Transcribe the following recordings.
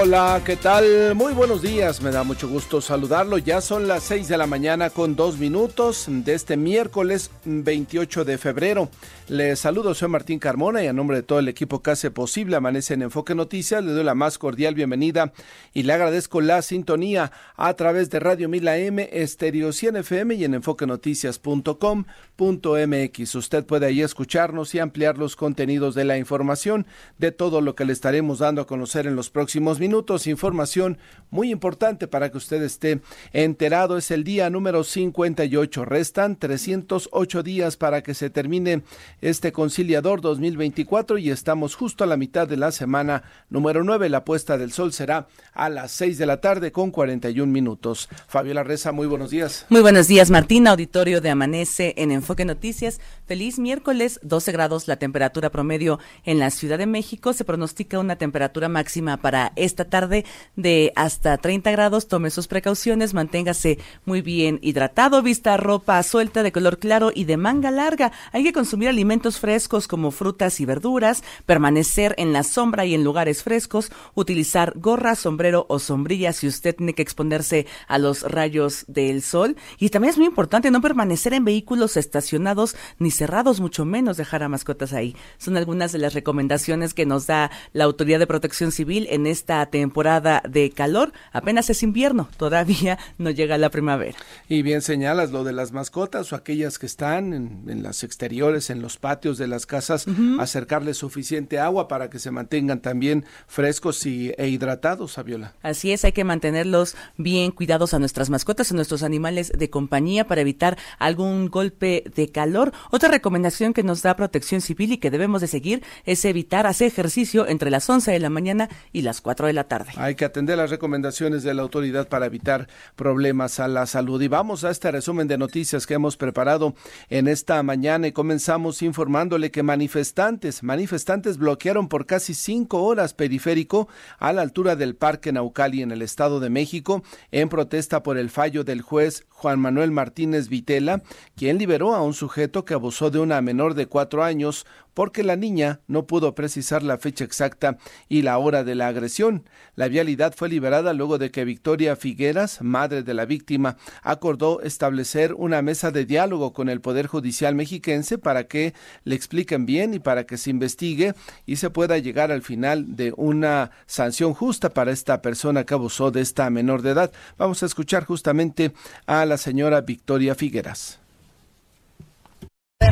Hola, ¿qué tal? Muy buenos días, me da mucho gusto saludarlo. Ya son las 6 de la mañana con dos minutos de este miércoles 28 de febrero. Les saludo, soy Martín Carmona y a nombre de todo el equipo que hace posible Amanece en Enfoque Noticias, le doy la más cordial bienvenida y le agradezco la sintonía a través de Radio Mila M, Estéreo 100 FM y en enfoquenoticias.com.mx. Usted puede ahí escucharnos y ampliar los contenidos de la información de todo lo que le estaremos dando a conocer en los próximos minutos. Información muy importante para que usted esté enterado. Es el día número 58. Restan 308 días para que se termine este conciliador 2024 y estamos justo a la mitad de la semana número 9. La puesta del sol será a las 6 de la tarde con 41 minutos. Fabiola Reza, muy buenos días. Muy buenos días, Martín, auditorio de Amanece en Enfoque Noticias. Feliz miércoles, 12 grados la temperatura promedio en la Ciudad de México. Se pronostica una temperatura máxima para esta tarde de hasta 30 grados. Tome sus precauciones, manténgase muy bien hidratado, vista ropa suelta de color claro y de manga larga. Hay que consumir alimentos frescos como frutas y verduras, permanecer en la sombra y en lugares frescos, utilizar gorra, sombrero o sombrilla si usted tiene que exponerse a los rayos del sol. Y también es muy importante no permanecer en vehículos estacionados ni cerrados, mucho menos dejar a mascotas ahí. Son algunas de las recomendaciones que nos da la Autoridad de Protección Civil en esta temporada de calor. Apenas es invierno, todavía no llega la primavera. Y bien señalas lo de las mascotas o aquellas que están en, en las exteriores, en los patios de las casas, acercarles suficiente agua para que se mantengan también frescos y, e hidratados, Aviola. Así es, hay que mantenerlos bien cuidados a nuestras mascotas, a nuestros animales de compañía para evitar algún golpe de calor. Otra recomendación que nos da Protección Civil y que debemos de seguir es evitar hacer ejercicio entre las 11 de la mañana y las 4 de la tarde. Hay que atender las recomendaciones de la autoridad para evitar problemas a la salud. Y vamos a este resumen de noticias que hemos preparado en esta mañana y comenzamos informándole que manifestantes, manifestantes bloquearon por casi cinco horas periférico a la altura del Parque Naucali en el Estado de México en protesta por el fallo del juez Juan Manuel Martínez Vitela, quien liberó a un sujeto que abusó de una menor de cuatro años porque la niña no pudo precisar la fecha exacta y la hora de la agresión. La vialidad fue liberada luego de que Victoria Figueras, madre de la víctima, acordó establecer una mesa de diálogo con el Poder Judicial mexiquense para que le expliquen bien y para que se investigue y se pueda llegar al final de una sanción justa para esta persona que abusó de esta menor de edad. Vamos a escuchar justamente a la señora Victoria Figueras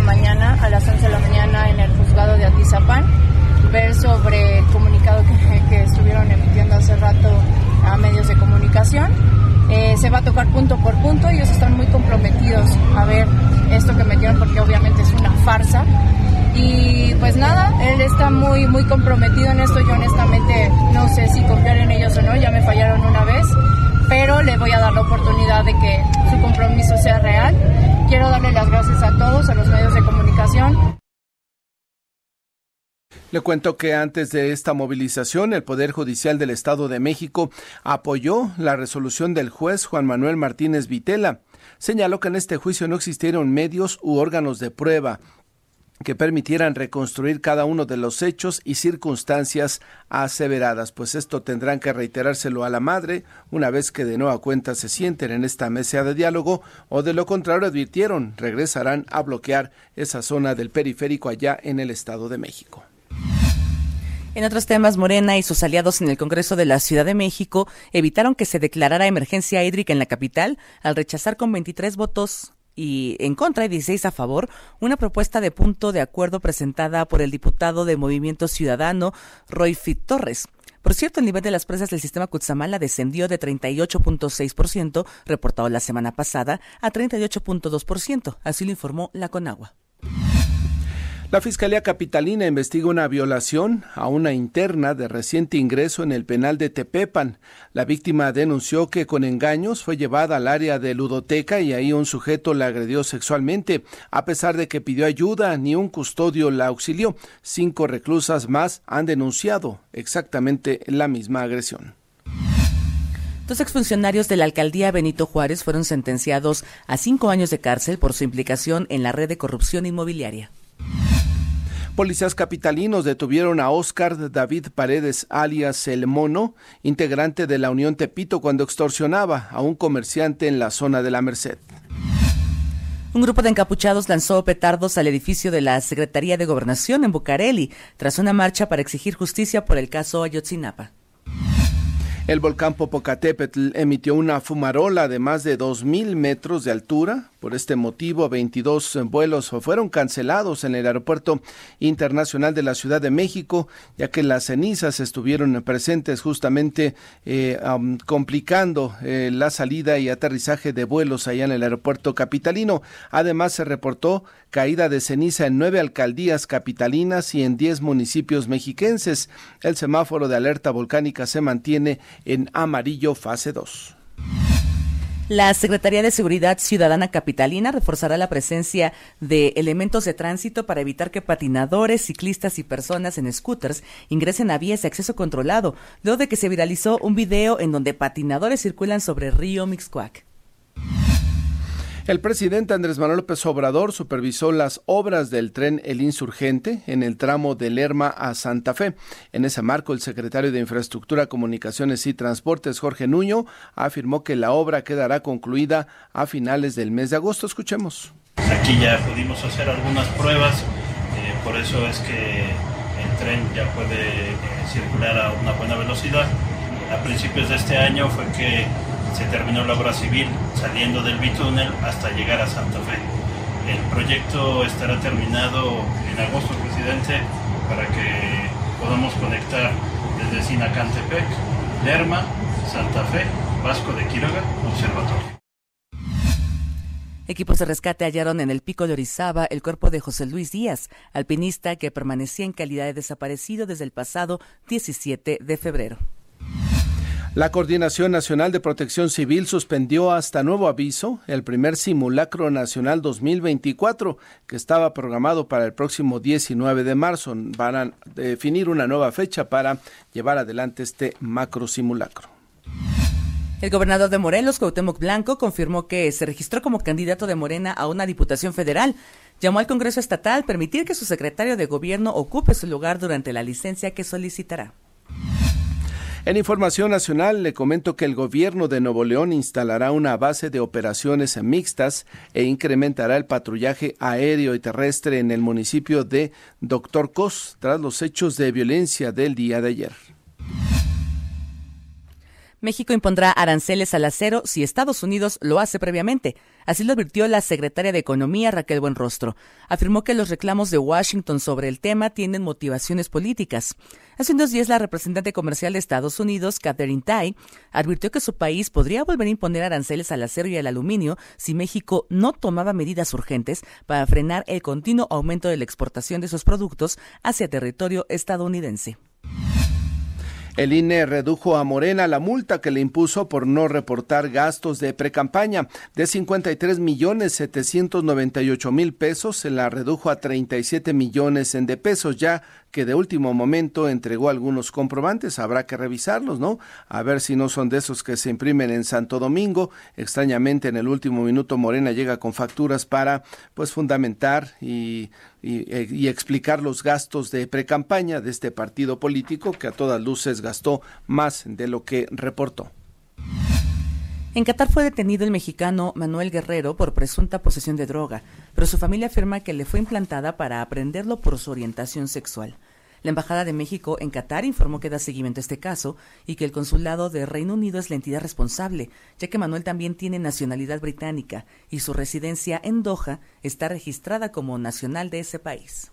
mañana a las 11 de la mañana en el juzgado de Atizapán, ver sobre el comunicado que, que estuvieron emitiendo hace rato a medios de comunicación. Eh, se va a tocar punto por punto, ellos están muy comprometidos a ver esto que metieron porque obviamente es una farsa. Y pues nada, él está muy, muy comprometido en esto. Yo honestamente no sé si confiar en ellos o no, ya me fallaron una vez, pero le voy a dar la oportunidad de que su compromiso sea real quiero darle las gracias a todos, a los medios de comunicación. Le cuento que antes de esta movilización, el Poder Judicial del Estado de México apoyó la resolución del juez Juan Manuel Martínez Vitela. Señaló que en este juicio no existieron medios u órganos de prueba que permitieran reconstruir cada uno de los hechos y circunstancias aseveradas, pues esto tendrán que reiterárselo a la madre una vez que de nueva cuenta se sienten en esta mesa de diálogo o de lo contrario advirtieron regresarán a bloquear esa zona del periférico allá en el Estado de México. En otros temas, Morena y sus aliados en el Congreso de la Ciudad de México evitaron que se declarara emergencia hídrica en la capital al rechazar con 23 votos y en contra y 16 a favor una propuesta de punto de acuerdo presentada por el diputado de Movimiento Ciudadano Roy Fit Torres. Por cierto, el nivel de las presas del sistema Cutzamala descendió de 38.6% reportado la semana pasada a 38.2%, así lo informó la Conagua. La Fiscalía Capitalina investiga una violación a una interna de reciente ingreso en el penal de Tepepan. La víctima denunció que con engaños fue llevada al área de ludoteca y ahí un sujeto la agredió sexualmente. A pesar de que pidió ayuda, ni un custodio la auxilió. Cinco reclusas más han denunciado exactamente la misma agresión. Dos exfuncionarios de la alcaldía Benito Juárez fueron sentenciados a cinco años de cárcel por su implicación en la red de corrupción inmobiliaria. Policías capitalinos detuvieron a Oscar David Paredes, alias El Mono, integrante de la Unión Tepito, cuando extorsionaba a un comerciante en la zona de la Merced. Un grupo de encapuchados lanzó petardos al edificio de la Secretaría de Gobernación en Bucareli, tras una marcha para exigir justicia por el caso Ayotzinapa. El volcán Popocatépetl emitió una fumarola de más de 2.000 metros de altura. Por este motivo, 22 vuelos fueron cancelados en el Aeropuerto Internacional de la Ciudad de México, ya que las cenizas estuvieron presentes justamente eh, complicando eh, la salida y aterrizaje de vuelos allá en el aeropuerto capitalino. Además, se reportó caída de ceniza en nueve alcaldías capitalinas y en diez municipios mexiquenses. El semáforo de alerta volcánica se mantiene en amarillo fase 2. La Secretaría de Seguridad Ciudadana Capitalina reforzará la presencia de elementos de tránsito para evitar que patinadores, ciclistas y personas en scooters ingresen a vías de acceso controlado, luego de que se viralizó un video en donde patinadores circulan sobre el río Mixcoac. El presidente Andrés Manuel López Obrador supervisó las obras del tren El Insurgente en el tramo de Lerma a Santa Fe. En ese marco, el secretario de Infraestructura, Comunicaciones y Transportes, Jorge Nuño, afirmó que la obra quedará concluida a finales del mes de agosto. Escuchemos. Aquí ya pudimos hacer algunas pruebas, eh, por eso es que el tren ya puede eh, circular a una buena velocidad. A principios de este año fue que se terminó la obra civil saliendo del bitúnel hasta llegar a Santa Fe. El proyecto estará terminado en agosto, presidente, para que podamos conectar desde Sinacantepec, Lerma, Santa Fe, Vasco de Quiroga, Observatorio. Equipos de rescate hallaron en el pico de Orizaba el cuerpo de José Luis Díaz, alpinista que permanecía en calidad de desaparecido desde el pasado 17 de febrero. La Coordinación Nacional de Protección Civil suspendió hasta nuevo aviso el primer simulacro nacional 2024 que estaba programado para el próximo 19 de marzo. Van a definir una nueva fecha para llevar adelante este macro simulacro. El gobernador de Morelos, Cuauhtémoc Blanco, confirmó que se registró como candidato de Morena a una diputación federal. Llamó al Congreso Estatal permitir que su secretario de gobierno ocupe su lugar durante la licencia que solicitará. En información nacional le comento que el gobierno de Nuevo León instalará una base de operaciones mixtas e incrementará el patrullaje aéreo y terrestre en el municipio de Doctor Cos tras los hechos de violencia del día de ayer. México impondrá aranceles al acero si Estados Unidos lo hace previamente. Así lo advirtió la secretaria de Economía Raquel Buenrostro. Afirmó que los reclamos de Washington sobre el tema tienen motivaciones políticas. Hace unos días la representante comercial de Estados Unidos, Catherine Tai, advirtió que su país podría volver a imponer aranceles al acero y al aluminio si México no tomaba medidas urgentes para frenar el continuo aumento de la exportación de sus productos hacia territorio estadounidense. El INE redujo a Morena la multa que le impuso por no reportar gastos de precampaña. De 53 millones 798 mil pesos, se la redujo a 37 millones de pesos. Ya que de último momento entregó algunos comprobantes, habrá que revisarlos, ¿no? A ver si no son de esos que se imprimen en Santo Domingo. Extrañamente en el último minuto Morena llega con facturas para pues fundamentar y, y, explicar los gastos de precampaña de este partido político que a todas luces gastó más de lo que reportó. En Qatar fue detenido el mexicano Manuel Guerrero por presunta posesión de droga, pero su familia afirma que le fue implantada para aprenderlo por su orientación sexual. La Embajada de México en Qatar informó que da seguimiento a este caso y que el Consulado de Reino Unido es la entidad responsable, ya que Manuel también tiene nacionalidad británica y su residencia en Doha está registrada como nacional de ese país.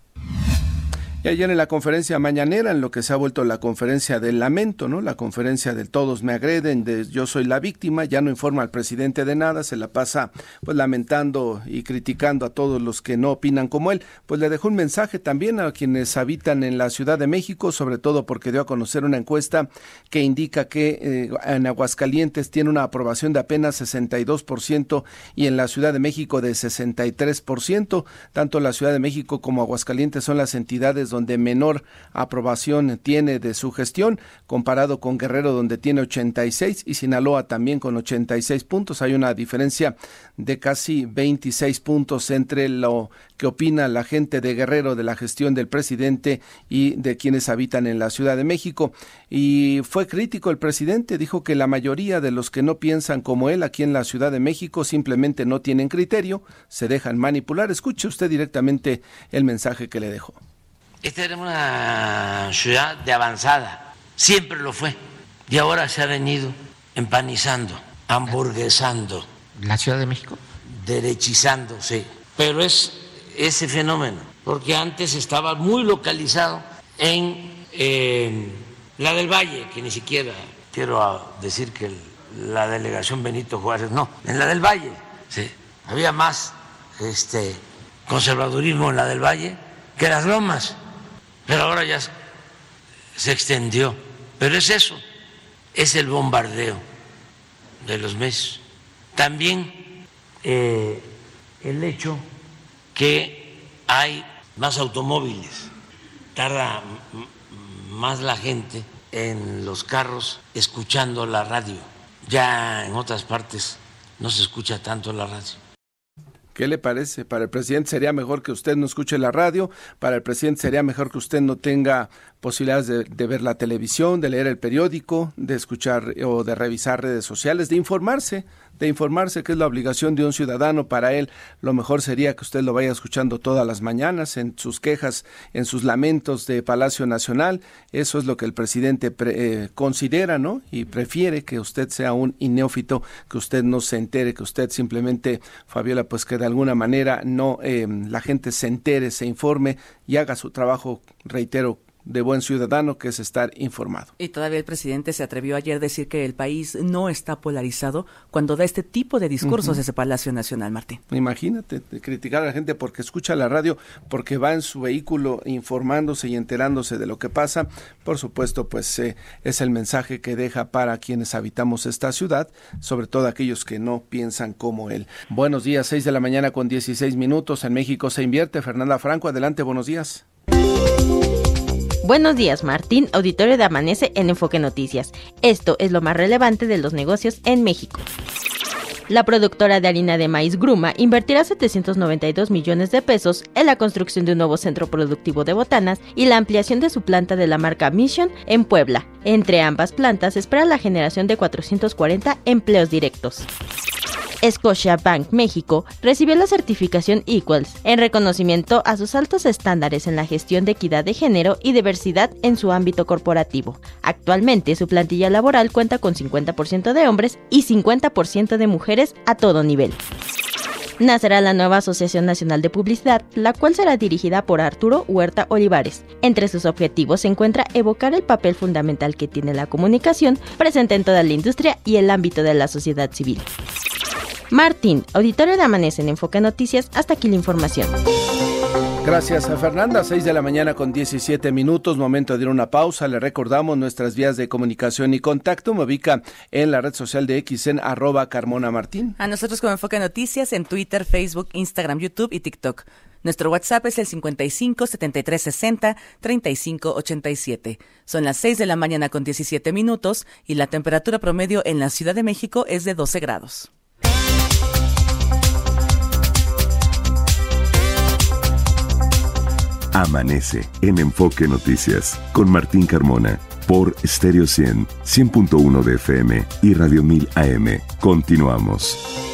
Y ayer en la conferencia mañanera, en lo que se ha vuelto la conferencia del lamento, ¿no? La conferencia del todos me agreden, de yo soy la víctima, ya no informa al presidente de nada, se la pasa pues lamentando y criticando a todos los que no opinan como él. Pues le dejó un mensaje también a quienes habitan en la Ciudad de México, sobre todo porque dio a conocer una encuesta que indica que eh, en Aguascalientes tiene una aprobación de apenas 62% y en la Ciudad de México de 63%. Tanto la Ciudad de México como Aguascalientes son las entidades donde menor aprobación tiene de su gestión, comparado con Guerrero donde tiene 86 y Sinaloa también con 86 puntos. Hay una diferencia de casi 26 puntos entre lo que opina la gente de Guerrero de la gestión del presidente y de quienes habitan en la Ciudad de México. Y fue crítico el presidente, dijo que la mayoría de los que no piensan como él aquí en la Ciudad de México simplemente no tienen criterio, se dejan manipular. Escuche usted directamente el mensaje que le dejó. Esta era una ciudad de avanzada, siempre lo fue, y ahora se ha venido empanizando, hamburguesando. ¿La Ciudad de México? Derechizándose. Pero es ese fenómeno, porque antes estaba muy localizado en eh, la del Valle, que ni siquiera quiero decir que la delegación Benito Juárez, no, en la del Valle, sí, había más este, conservadurismo en la del Valle que las lomas, pero ahora ya se extendió. Pero es eso, es el bombardeo de los meses. También eh, el hecho que hay más automóviles, tarda más la gente en los carros escuchando la radio. Ya en otras partes no se escucha tanto la radio. ¿Qué le parece? Para el presidente sería mejor que usted no escuche la radio, para el presidente sería mejor que usted no tenga posibilidades de, de, ver la televisión, de leer el periódico, de escuchar o de revisar redes sociales, de informarse de informarse, que es la obligación de un ciudadano. Para él, lo mejor sería que usted lo vaya escuchando todas las mañanas en sus quejas, en sus lamentos de Palacio Nacional. Eso es lo que el presidente eh, considera, ¿no? Y prefiere que usted sea un ineófito, que usted no se entere, que usted simplemente, Fabiola, pues que de alguna manera no eh, la gente se entere, se informe y haga su trabajo, reitero, de buen ciudadano, que es estar informado. Y todavía el presidente se atrevió ayer a decir que el país no está polarizado cuando da este tipo de discursos uh ese Palacio Nacional, Martín. Imagínate, criticar a la gente porque escucha la radio, porque va en su vehículo informándose y enterándose de lo que pasa. Por supuesto, pues eh, es el mensaje que deja para quienes habitamos esta ciudad, sobre todo aquellos que no piensan como él. Buenos días, 6 de la mañana con 16 minutos. En México se invierte. Fernanda Franco, adelante, buenos días. Buenos días, Martín, auditorio de Amanece en Enfoque Noticias. Esto es lo más relevante de los negocios en México. La productora de harina de maíz Gruma invertirá 792 millones de pesos en la construcción de un nuevo centro productivo de botanas y la ampliación de su planta de la marca Mission en Puebla. Entre ambas plantas espera la generación de 440 empleos directos. Bank México recibió la certificación Equals en reconocimiento a sus altos estándares en la gestión de equidad de género y diversidad en su ámbito corporativo. Actualmente su plantilla laboral cuenta con 50% de hombres y 50% de mujeres a todo nivel nacerá la nueva Asociación Nacional de Publicidad, la cual será dirigida por Arturo Huerta Olivares. Entre sus objetivos se encuentra evocar el papel fundamental que tiene la comunicación presente en toda la industria y el ámbito de la sociedad civil. Martín, auditorio de Amanece en Enfoque Noticias, hasta aquí la información. Gracias a Fernanda, 6 de la mañana con 17 minutos, momento de ir una pausa. Le recordamos nuestras vías de comunicación y contacto. Me ubica en la red social de X en arroba Carmona Martín. A nosotros como Enfoque Noticias en Twitter, Facebook, Instagram, YouTube y TikTok. Nuestro WhatsApp es el 55 73 60 35 87. Son las 6 de la mañana con 17 minutos y la temperatura promedio en la Ciudad de México es de 12 grados. Amanece en Enfoque Noticias con Martín Carmona por Stereo 100, 100.1 de FM y Radio 1000 AM. Continuamos.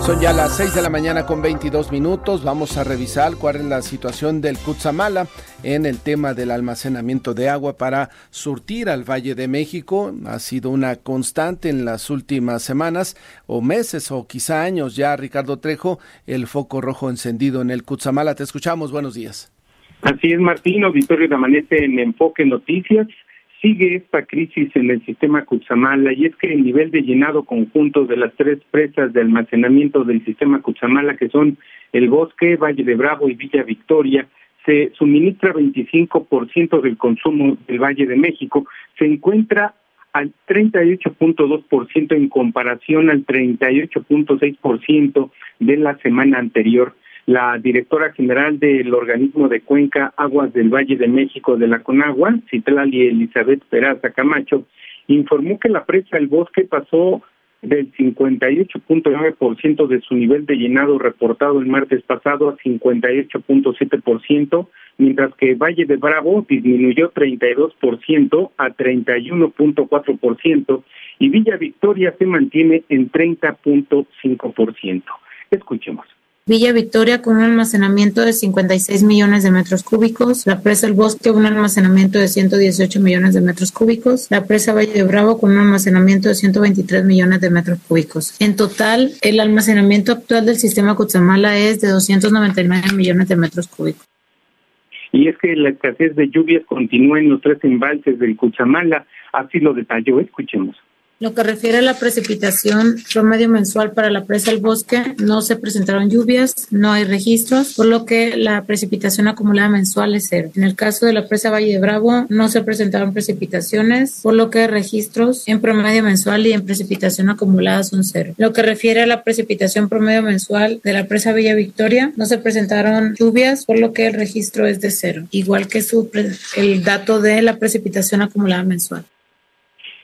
Son ya las 6 de la mañana con 22 minutos. Vamos a revisar cuál es la situación del Cutzamala en el tema del almacenamiento de agua para surtir al Valle de México. Ha sido una constante en las últimas semanas o meses o quizá años ya, Ricardo Trejo, el foco rojo encendido en el Cutzamala. Te escuchamos. Buenos días. Así es, Martín. Auditorio de Amanece en Enfoque Noticias sigue esta crisis en el sistema Cutzamala y es que el nivel de llenado conjunto de las tres presas de almacenamiento del sistema Cutzamala, que son el Bosque, Valle de Bravo y Villa Victoria, se suministra 25% del consumo del Valle de México, se encuentra al 38.2% en comparación al 38.6% de la semana anterior. La directora general del organismo de Cuenca Aguas del Valle de México de la Conagua, Citlali Elizabeth Peraza Camacho, informó que la presa El Bosque pasó del 58.9% de su nivel de llenado reportado el martes pasado a 58.7%, mientras que Valle de Bravo disminuyó 32% a 31.4% y Villa Victoria se mantiene en 30.5%. Escuchemos. Villa Victoria con un almacenamiento de 56 millones de metros cúbicos, la presa El Bosque un almacenamiento de 118 millones de metros cúbicos, la presa Valle de Bravo con un almacenamiento de 123 millones de metros cúbicos. En total, el almacenamiento actual del sistema Cutzamala es de 299 millones de metros cúbicos. Y es que la escasez de lluvias continúa en los tres embalses del Cutzamala, así lo detalló, escuchemos. Lo que refiere a la precipitación promedio mensual para la presa del bosque, no se presentaron lluvias, no hay registros, por lo que la precipitación acumulada mensual es cero. En el caso de la presa Valle de Bravo, no se presentaron precipitaciones, por lo que registros en promedio mensual y en precipitación acumulada son cero. Lo que refiere a la precipitación promedio mensual de la presa Villa Victoria, no se presentaron lluvias, por lo que el registro es de cero, igual que el dato de la precipitación acumulada mensual.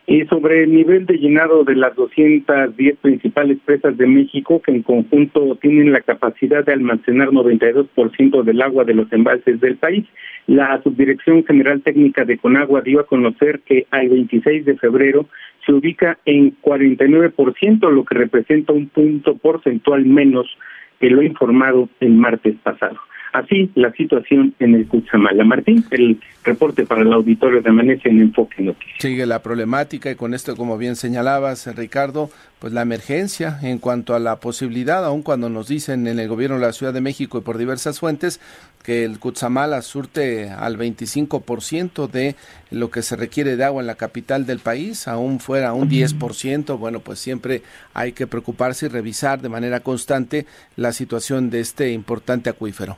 Y sobre el nivel de llenado de las 210 principales presas de México, que en conjunto tienen la capacidad de almacenar 92% del agua de los embalses del país, la Subdirección General Técnica de Conagua dio a conocer que al 26 de febrero se ubica en 49%, lo que representa un punto porcentual menos que lo informado el martes pasado. Así la situación en el Cutzamala. Martín, el reporte para el auditorio de Amanece en Enfoque Noticias. Sigue la problemática y con esto, como bien señalabas, Ricardo, pues la emergencia en cuanto a la posibilidad, aun cuando nos dicen en el gobierno de la Ciudad de México y por diversas fuentes, que el Cutzamala surte al 25% de lo que se requiere de agua en la capital del país, aún fuera un 10%, bueno, pues siempre hay que preocuparse y revisar de manera constante la situación de este importante acuífero.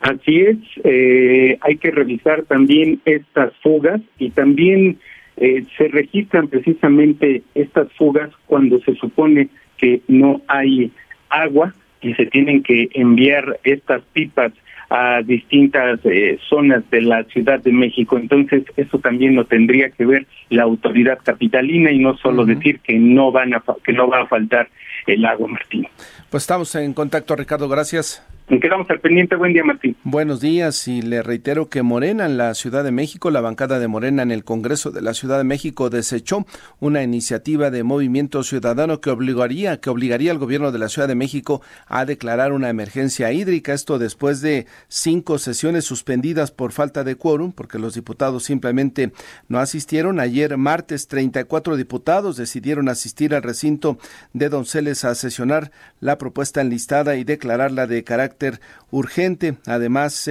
Así es, eh, hay que revisar también estas fugas y también eh, se registran precisamente estas fugas cuando se supone que no hay agua y se tienen que enviar estas pipas a distintas eh, zonas de la Ciudad de México. Entonces, eso también lo tendría que ver la autoridad capitalina y no solo decir que no van a que no va a faltar el agua, Martín. Pues estamos en contacto, Ricardo. Gracias. Quedamos al pendiente. Buen día, Martín. Buenos días y le reitero que Morena en la Ciudad de México, la bancada de Morena en el Congreso de la Ciudad de México desechó una iniciativa de movimiento ciudadano que obligaría, que obligaría al gobierno de la Ciudad de México a declarar una emergencia hídrica. Esto después de cinco sesiones suspendidas por falta de quórum, porque los diputados simplemente no asistieron. Ayer martes, 34 diputados decidieron asistir al recinto de Donceles a sesionar la propuesta enlistada y declararla de carácter urgente. Además,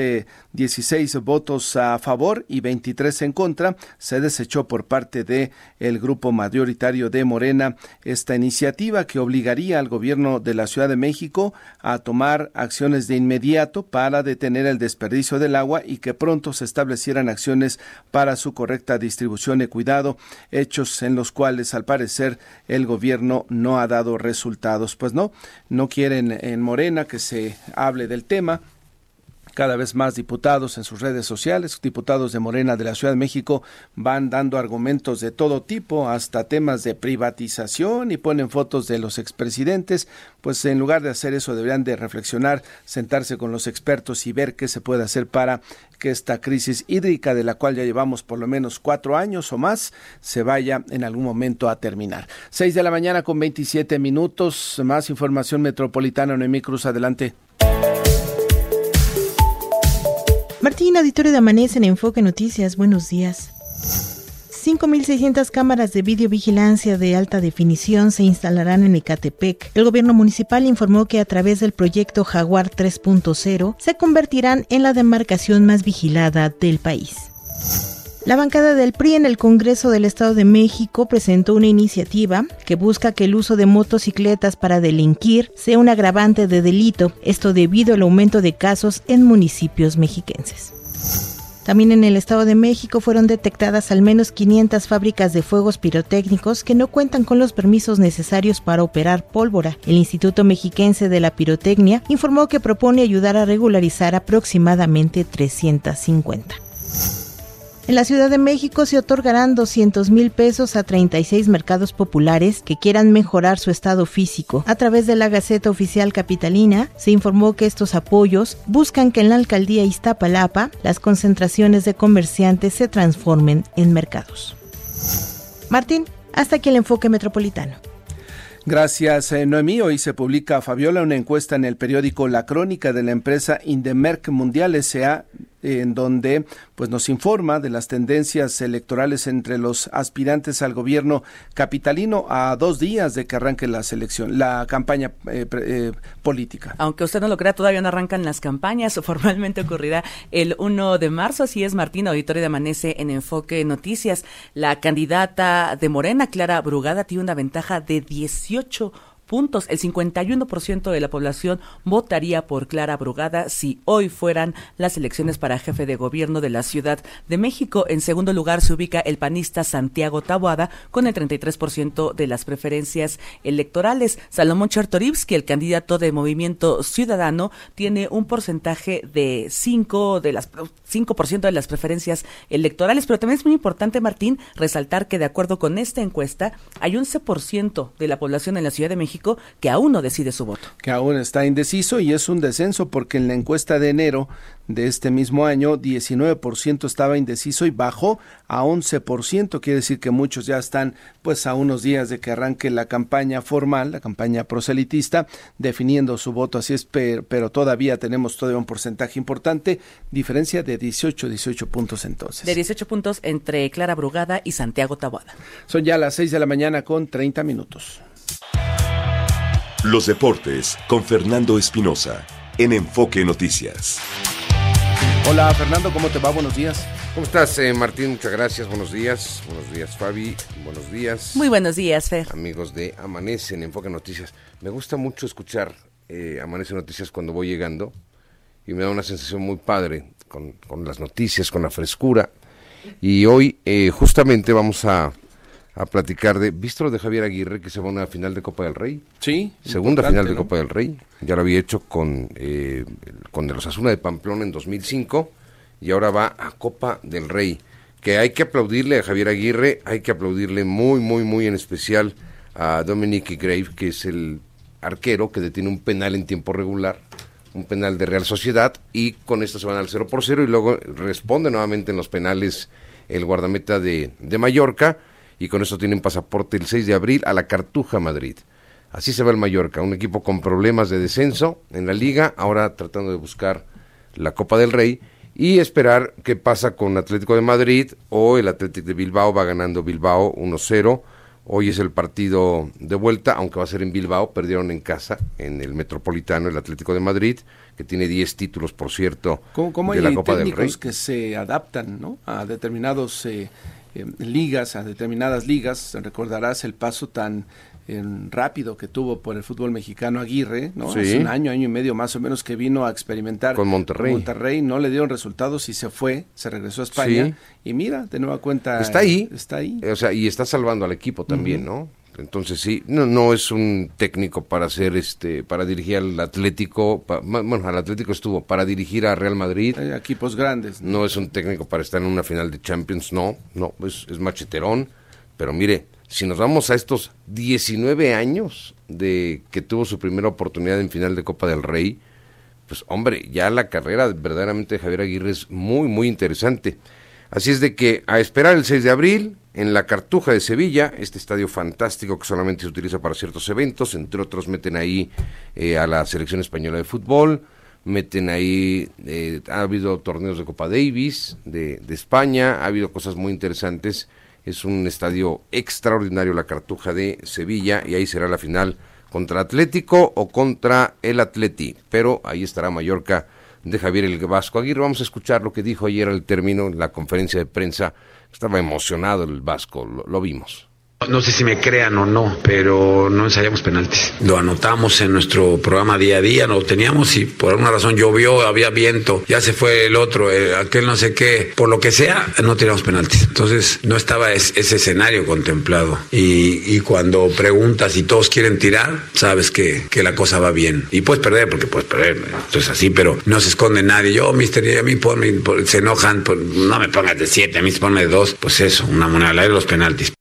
16 eh, votos a favor y 23 en contra. Se desechó por parte de el grupo mayoritario de Morena esta iniciativa que obligaría al gobierno de la Ciudad de México a tomar acciones de inmediato para detener el desperdicio del agua y que pronto se establecieran acciones para su correcta distribución y cuidado, hechos en los cuales al parecer el gobierno no ha dado resultados. Pues no, no quieren en Morena que se hable del tema cada vez más diputados en sus redes sociales, diputados de Morena de la Ciudad de México van dando argumentos de todo tipo, hasta temas de privatización y ponen fotos de los expresidentes, pues en lugar de hacer eso deberían de reflexionar, sentarse con los expertos y ver qué se puede hacer para que esta crisis hídrica de la cual ya llevamos por lo menos cuatro años o más se vaya en algún momento a terminar. Seis de la mañana con veintisiete minutos, más información metropolitana, Noemí Cruz, adelante. Martín, auditorio de Amanece en Enfoque Noticias, buenos días. 5.600 cámaras de videovigilancia de alta definición se instalarán en Ecatepec. El gobierno municipal informó que a través del proyecto Jaguar 3.0 se convertirán en la demarcación más vigilada del país. La bancada del PRI en el Congreso del Estado de México presentó una iniciativa que busca que el uso de motocicletas para delinquir sea un agravante de delito, esto debido al aumento de casos en municipios mexiquenses. También en el Estado de México fueron detectadas al menos 500 fábricas de fuegos pirotécnicos que no cuentan con los permisos necesarios para operar pólvora. El Instituto Mexiquense de la Pirotecnia informó que propone ayudar a regularizar aproximadamente 350. En la Ciudad de México se otorgarán 200 mil pesos a 36 mercados populares que quieran mejorar su estado físico. A través de la Gaceta Oficial Capitalina se informó que estos apoyos buscan que en la alcaldía Iztapalapa las concentraciones de comerciantes se transformen en mercados. Martín, hasta aquí el enfoque metropolitano. Gracias, eh, Noemí. Hoy se publica, Fabiola, una encuesta en el periódico La Crónica de la empresa Indemerc Mundial S.A., en donde pues nos informa de las tendencias electorales entre los aspirantes al gobierno capitalino a dos días de que arranque la selección, la campaña eh, eh, política. Aunque usted no lo crea, todavía no arrancan las campañas. Formalmente ocurrirá el 1 de marzo. Así es, Martín, auditorio de Amanece en Enfoque Noticias. La candidata de Morena, Clara Brugada, tiene una ventaja de 18 puntos. El 51% de la población votaría por Clara Brugada si hoy fueran las elecciones para jefe de gobierno de la Ciudad de México. En segundo lugar se ubica el panista Santiago Taboada con el 33% de las preferencias electorales. Salomón Chartorivsky, el candidato de Movimiento Ciudadano, tiene un porcentaje de 5 de las 5% de las preferencias electorales, pero también es muy importante, Martín, resaltar que de acuerdo con esta encuesta hay 11% de la población en la Ciudad de México que aún no decide su voto. Que aún está indeciso y es un descenso porque en la encuesta de enero de este mismo año 19% estaba indeciso y bajó a 11%, quiere decir que muchos ya están pues a unos días de que arranque la campaña formal, la campaña proselitista, definiendo su voto, así es, pero, pero todavía tenemos todavía un porcentaje importante, diferencia de 18, 18 puntos entonces. De 18 puntos entre Clara Brugada y Santiago Taboada. Son ya las 6 de la mañana con 30 minutos. Los deportes con Fernando Espinosa en Enfoque Noticias. Hola Fernando, ¿cómo te va? Buenos días. ¿Cómo estás, eh, Martín? Muchas gracias. Buenos días. Buenos días, Fabi. Buenos días. Muy buenos días, Fer. Amigos de Amanece en Enfoque Noticias. Me gusta mucho escuchar eh, Amanece Noticias cuando voy llegando y me da una sensación muy padre con, con las noticias, con la frescura. Y hoy eh, justamente vamos a a platicar de. ¿Viste lo de Javier Aguirre que se va a una final de Copa del Rey? Sí. Segunda final de Copa del Rey. Ya lo había hecho con, eh, con el Osasuna de Pamplona en 2005 y ahora va a Copa del Rey. Que hay que aplaudirle a Javier Aguirre, hay que aplaudirle muy, muy, muy en especial a Dominic Grave, que es el arquero que detiene un penal en tiempo regular, un penal de Real Sociedad, y con esto se van al 0 por 0 y luego responde nuevamente en los penales el guardameta de, de Mallorca y con eso tienen pasaporte el 6 de abril a la Cartuja Madrid. Así se va el Mallorca, un equipo con problemas de descenso en la liga, ahora tratando de buscar la Copa del Rey y esperar qué pasa con Atlético de Madrid o el Atlético de Bilbao va ganando Bilbao 1-0. Hoy es el partido de vuelta, aunque va a ser en Bilbao, perdieron en casa, en el Metropolitano, el Atlético de Madrid, que tiene 10 títulos, por cierto, ¿Cómo, de la Copa del Rey. que se adaptan ¿no? a determinados eh, eh, ligas, a determinadas ligas. Recordarás el paso tan eh, rápido que tuvo por el fútbol mexicano Aguirre, ¿no? Hace un año, año y medio más o menos que vino a experimentar con Monterrey. Monterrey no le dieron resultados y se fue, se regresó a España y mira, de nueva cuenta está ahí, está ahí. O sea, y está salvando al equipo también, ¿no? Entonces sí, no, no es un técnico para hacer este, para dirigir al Atlético, bueno, al Atlético estuvo, para dirigir a Real Madrid. Hay equipos grandes. ¿no? es un técnico para estar en una final de Champions, no, no, es, es macheterón. Pero mire, si nos vamos a estos 19 años de que tuvo su primera oportunidad en final de Copa del Rey, pues hombre, ya la carrera verdaderamente de Javier Aguirre es muy, muy interesante. Así es de que a esperar el 6 de abril, en la Cartuja de Sevilla, este estadio fantástico que solamente se utiliza para ciertos eventos, entre otros meten ahí eh, a la selección española de fútbol, meten ahí, eh, ha habido torneos de Copa Davis de, de, España, ha habido cosas muy interesantes, es un estadio extraordinario la Cartuja de Sevilla y ahí será la final contra Atlético o contra el Atleti, pero ahí estará Mallorca de Javier El Vasco Aguirre. Vamos a escuchar lo que dijo ayer al término la conferencia de prensa estaba emocionado el Vasco, lo, vimos. No sé si me crean o no, pero no ensayamos penaltis. Lo anotamos en nuestro programa día a día, lo teníamos y por alguna razón llovió, había viento, ya se fue el otro, eh, aquel no sé qué, por lo que sea, no tiramos penaltis. Entonces no estaba ese escenario contemplado. Y, cuando preguntas y todos quieren tirar, sabes que, que, la cosa va bien. Y puedes perder, porque puedes perder, esto es así, pero no se esconde nadie. Yo, mister, a mí se enojan, no me pongas de siete, a mí se pone de dos. Pues eso, una moneda de los penaltis.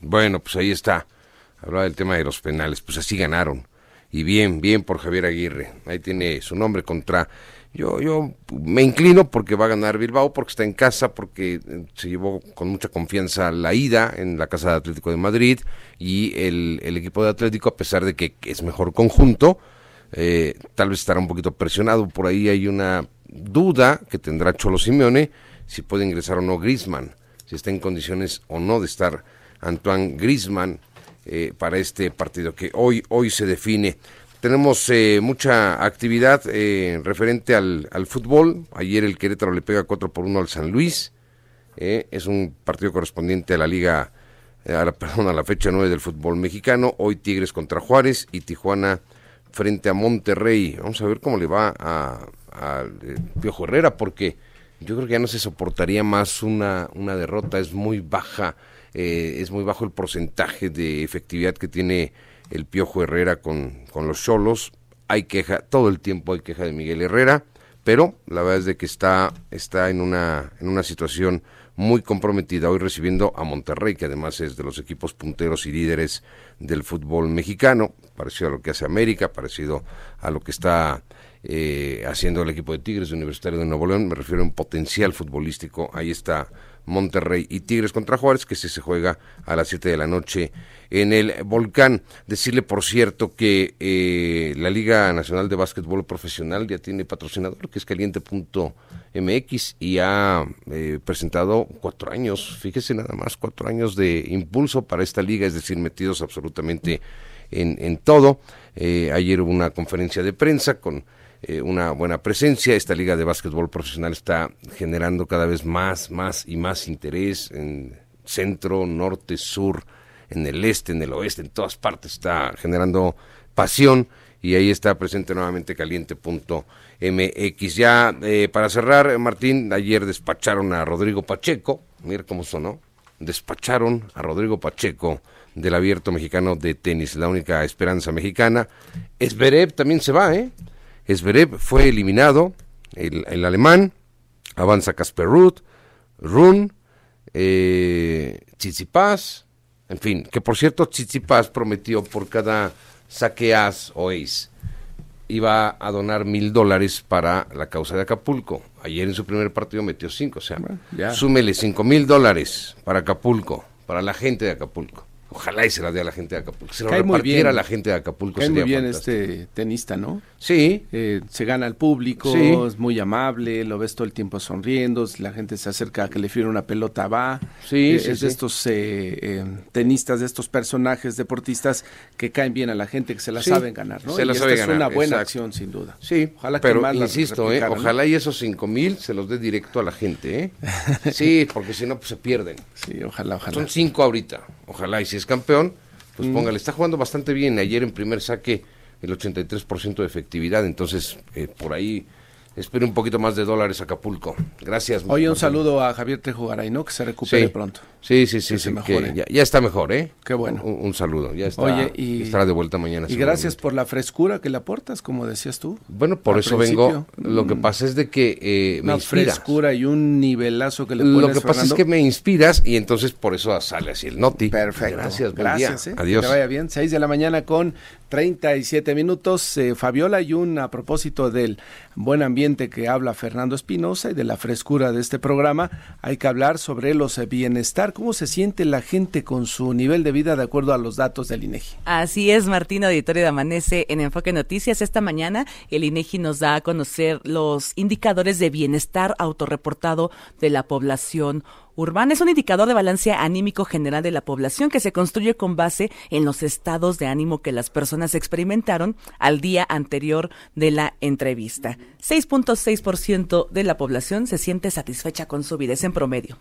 Bueno, pues ahí está. Hablaba del tema de los penales. Pues así ganaron. Y bien, bien por Javier Aguirre. Ahí tiene su nombre contra. Yo, yo me inclino porque va a ganar Bilbao, porque está en casa, porque eh, se llevó con mucha confianza la ida en la Casa de Atlético de Madrid y el, el equipo de Atlético, a pesar de que es mejor conjunto, eh, tal vez estará un poquito presionado. Por ahí hay una duda que tendrá Cholo Simeone si puede ingresar o no Grisman, si está en condiciones o no de estar Antoine Grisman eh, para este partido que hoy, hoy se define. Tenemos eh, mucha actividad eh, referente al, al, fútbol. Ayer el Querétaro le pega 4 por 1 al San Luis. es un partido correspondiente a la liga, a la, perdón, a la fecha 9 del fútbol mexicano. Hoy Tigres contra Juárez y Tijuana frente a Monterrey. Vamos a ver cómo le va a, a Piojo Herrera porque yo creo que ya no se soportaría más una, una derrota. Es muy baja eh, es muy bajo el porcentaje de efectividad que tiene el Piojo Herrera con, con los Cholos. Hay queja, todo el tiempo hay queja de Miguel Herrera, pero la verdad es de que está, está en, una, en una situación muy comprometida hoy recibiendo a Monterrey, que además es de los equipos punteros y líderes del fútbol mexicano, parecido a lo que hace América, parecido a lo que está eh, haciendo el equipo de Tigres de Universitario de Nuevo León, me refiero en potencial futbolístico, ahí está Monterrey y Tigres contra Juárez, que se, se juega a las 7 de la noche en el Volcán. Decirle, por cierto, que eh, la Liga Nacional de Básquetbol Profesional ya tiene patrocinador, que es caliente.mx, y ha eh, presentado cuatro años, fíjese nada más, cuatro años de impulso para esta liga, es decir, metidos absolutamente en, en todo. Eh, ayer hubo una conferencia de prensa con eh, una buena presencia. Esta liga de básquetbol profesional está generando cada vez más, más y más interés en centro, norte, sur, en el este, en el oeste, en todas partes está generando pasión y ahí está presente nuevamente caliente.mx. Ya eh, para cerrar, Martín, ayer despacharon a Rodrigo Pacheco, mira cómo sonó, despacharon a Rodrigo Pacheco del abierto mexicano de tenis, la única esperanza mexicana. Esberev también se va, ¿eh? Esberev fue eliminado, el, alemán, avanza Casper Ruth, Run, eh, Tsitsipas, en fin, que por cierto Tsitsipas prometió por cada saque as o ace iba a donar mil dólares para la causa de Acapulco. Ayer en su primer partido metió cinco, o sea, súmele cinco mil dólares para Acapulco, para la gente de Acapulco. Ojalá y se la dé a la gente de Acapulco. Se lo repartiera a la gente de Acapulco. Cae muy bien este tenista, ¿no? Sí. Eh, se gana al público, es muy amable, lo ves todo el tiempo sonriendo, la gente se acerca a que le fiere una pelota, va. Sí, eh, Es de estos eh, tenistas, de estos personajes deportistas que caen bien a la gente, que se la saben ganar, ¿no? Se la saben ganar. Es una buena acción, sin duda. Sí, ojalá pero que insisto, eh, ojalá y esos cinco mil se los dé directo a la gente, ¿eh? sí, porque si no, pues se pierden. Sí, ojalá, ojalá. Son cinco ahorita, ojalá y si es campeón, pues mm. póngale, está jugando bastante bien. Ayer en primer saque el 83% de efectividad, entonces eh, por ahí espero un poquito más de dólares Acapulco. Gracias. Oye, un saludo a Javier Garay, ¿no? Que se recupere pronto. Sí, sí, sí, sí ya, está mejor, ¿eh? Qué bueno. Un, saludo, ya está. Oye, y, estará de vuelta mañana. Y gracias por la frescura que le aportas, como decías tú. Bueno, por eso vengo. Lo que mm. pasa es de que eh, me Una frescura y un nivelazo que le pones, Lo que pasa es que me inspiras y entonces por eso sale así el noti. Perfecto. Gracias, gracias. Eh. Adiós. Que vaya bien. Seis de la mañana con 37 minutos. Eh, Fabiola, y un a propósito del buen ambiente que habla Fernando Espinosa y de la frescura de este programa, hay que hablar sobre los bienestar. ¿Cómo se siente la gente con su nivel de vida de acuerdo a los datos del INEGI. Así es, Martín, auditorio de Amanece en Enfoque Noticias. Esta mañana el INEGI nos da a conocer los indicadores de bienestar autorreportado de la población urbana. Es un indicador de balance anímico general de la población que se construye con base en los estados de ánimo que las personas experimentaron al día anterior de la entrevista. 6.6% de la población se siente satisfecha con su vida, es en promedio.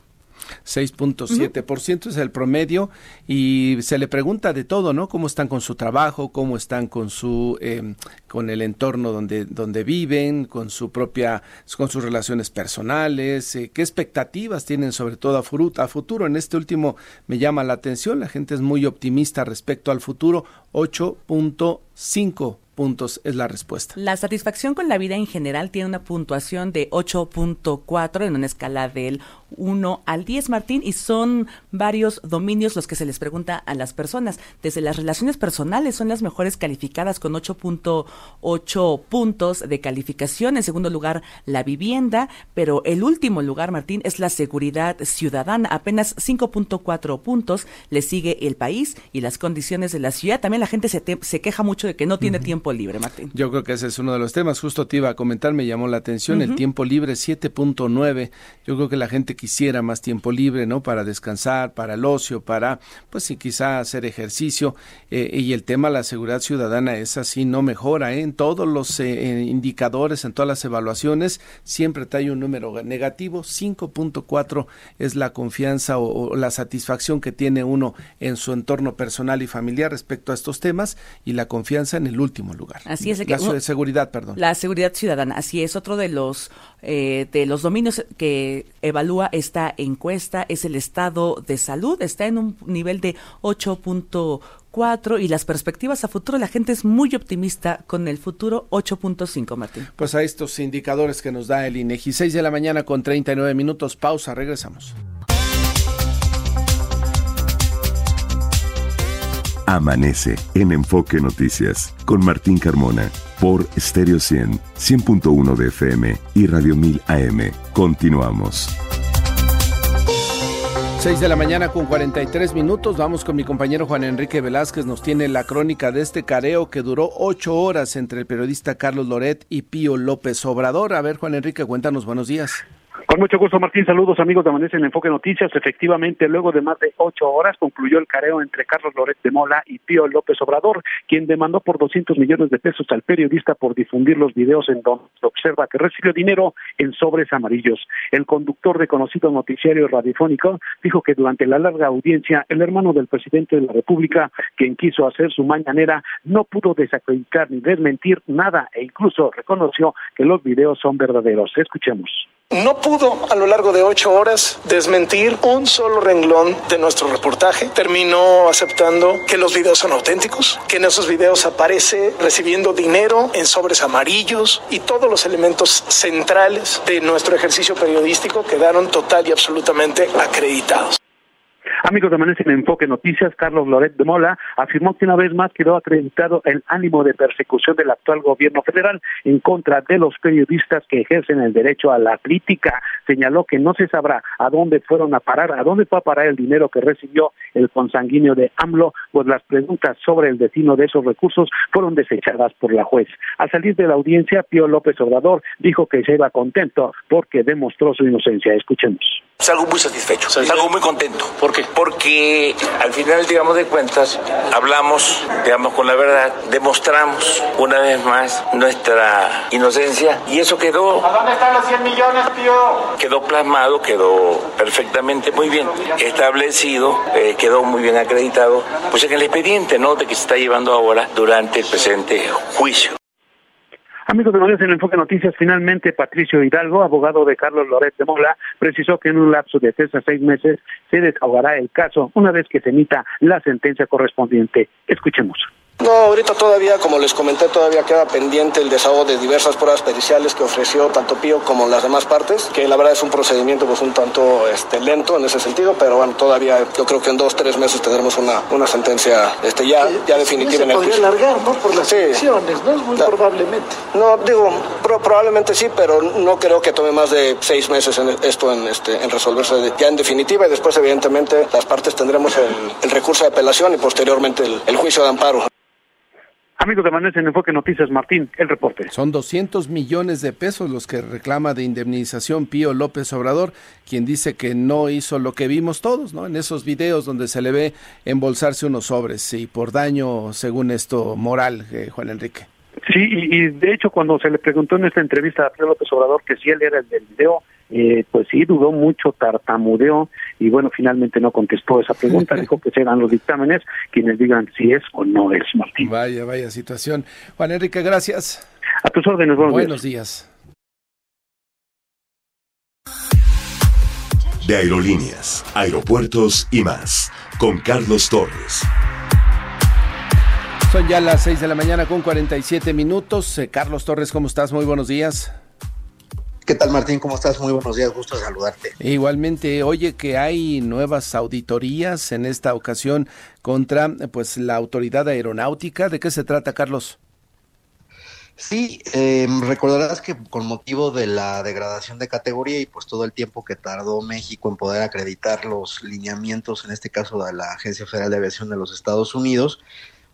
6.7% es el promedio y se le pregunta de todo, ¿no? Cómo están con su trabajo, cómo están con su eh, con el entorno donde donde viven, con su propia con sus relaciones personales, eh, qué expectativas tienen sobre todo a, a futuro. En este último me llama la atención, la gente es muy optimista respecto al futuro, 8.5 puntos es la respuesta. La satisfacción con la vida en general tiene una puntuación de 8.4 en una escala del 1 al 10, Martín, y son varios dominios los que se les pregunta a las personas. Desde las relaciones personales son las mejores calificadas con 8.8 puntos de calificación. En segundo lugar, la vivienda, pero el último lugar, Martín, es la seguridad ciudadana. Apenas 5.4 puntos. Le sigue el país y las condiciones de la ciudad. También la gente se, se queja mucho de que no tiene tiempo libre, Martín. Yo creo que ese es uno de los temas. Justo te iba a comentar, me llamó la atención, el tiempo libre 7.9. Yo creo que la gente quisiera más tiempo libre, ¿no? Para descansar, para el ocio, para, pues sí, quizá hacer ejercicio. Eh, y el tema de la seguridad ciudadana es así, no mejora, ¿eh? En todos los eh, indicadores, en todas las evaluaciones, siempre trae un número negativo. 5.4 es la confianza o, o la satisfacción que tiene uno en su entorno personal y familiar respecto a estos temas y la confianza en el último lugar. Así es. La seguridad, perdón. La seguridad ciudadana, así es. Otro de los, eh, de los dominios que evalúa esta encuesta es el estado de salud. Está en un nivel de 8.4 y las perspectivas a futuro, la gente es muy optimista con el futuro 8.5, Martín. Pues a estos indicadores que nos da el INEGI. 6 de la mañana con 39 minutos. Pausa, regresamos. Amanece en Enfoque Noticias con Martín Carmona por Stereo 100, 100.1 de FM y Radio 1000 AM. Continuamos. 6 de la mañana con 43 minutos. Vamos con mi compañero Juan Enrique Velázquez. Nos tiene la crónica de este careo que duró ocho horas entre el periodista Carlos Loret y Pío López Obrador. A ver, Juan Enrique, cuéntanos. Buenos días. Con mucho gusto, Martín. Saludos, amigos de Amanece en Enfoque Noticias. Efectivamente, luego de más de ocho horas concluyó el careo entre Carlos Loret de Mola y Pío López Obrador, quien demandó por 200 millones de pesos al periodista por difundir los videos en donde se observa que recibió dinero en sobres amarillos. El conductor de conocido noticiario radiofónico dijo que durante la larga audiencia, el hermano del presidente de la República, quien quiso hacer su mañanera, no pudo desacreditar ni desmentir nada e incluso reconoció que los videos son verdaderos. Escuchemos. No pudo a lo largo de ocho horas desmentir un solo renglón de nuestro reportaje. Terminó aceptando que los videos son auténticos, que en esos videos aparece recibiendo dinero en sobres amarillos y todos los elementos centrales de nuestro ejercicio periodístico quedaron total y absolutamente acreditados. Amigos de Amanece en Enfoque Noticias, Carlos Loret de Mola afirmó que una vez más quedó acreditado el ánimo de persecución del actual gobierno federal en contra de los periodistas que ejercen el derecho a la crítica. Señaló que no se sabrá a dónde fueron a parar, a dónde fue a parar el dinero que recibió el consanguíneo de AMLO, pues las preguntas sobre el destino de esos recursos fueron desechadas por la juez. Al salir de la audiencia, Pío López Obrador dijo que se iba contento porque demostró su inocencia. Escuchemos. Es algo muy satisfecho, es algo muy contento. ¿Por qué? Porque al final, digamos, de cuentas, hablamos, digamos, con la verdad, demostramos una vez más nuestra inocencia y eso quedó... ¿A dónde están los 100 millones, tío? Quedó plasmado, quedó perfectamente muy bien establecido, eh, quedó muy bien acreditado, pues en el expediente, ¿no?, de que se está llevando ahora durante el presente juicio. Amigos de Noticias en Enfoque Noticias, finalmente Patricio Hidalgo, abogado de Carlos Loret de Mola, precisó que en un lapso de tres a seis meses se desahogará el caso una vez que se emita la sentencia correspondiente. Escuchemos. No, ahorita todavía, como les comenté, todavía queda pendiente el desahogo de diversas pruebas periciales que ofreció tanto Pío como las demás partes, que la verdad es un procedimiento pues un tanto este, lento en ese sentido, pero bueno, todavía yo creo que en dos, tres meses tendremos una, una sentencia este, ya, ya definitiva en el podría juicio. alargar, ¿no? Por las Sí. elecciones, ¿no? Muy probablemente. No, digo, pro- probablemente sí, pero no creo que tome más de seis meses en esto en, este, en resolverse de- ya en definitiva y después evidentemente las partes tendremos el, el recurso de apelación y posteriormente el, el juicio de amparo. Amigos de Amanece en Enfoque Noticias, Martín, el reporte. Son 200 millones de pesos los que reclama de indemnización Pío López Obrador, quien dice que no hizo lo que vimos todos, ¿no? En esos videos donde se le ve embolsarse unos sobres y por daño, según esto, moral, eh, Juan Enrique. Sí, y, y de hecho cuando se le preguntó en esta entrevista a Pío López Obrador que si él era el del video, eh, pues sí, dudó mucho, tartamudeó y bueno, finalmente no contestó esa pregunta, dijo que serán los dictámenes quienes digan si es o no es, Martín. Vaya, vaya situación. Juan Enrique, gracias. A tus órdenes, buenos, buenos días. De aerolíneas, aeropuertos y más, con Carlos Torres. Son ya las 6 de la mañana con 47 minutos. Eh, Carlos Torres, ¿cómo estás? Muy buenos días. ¿Qué tal Martín? ¿Cómo estás? Muy buenos días, gusto saludarte. Igualmente, oye que hay nuevas auditorías en esta ocasión contra pues la autoridad aeronáutica. ¿De qué se trata, Carlos? Sí, eh, recordarás que con motivo de la degradación de categoría y pues todo el tiempo que tardó México en poder acreditar los lineamientos, en este caso de la Agencia Federal de Aviación de los Estados Unidos,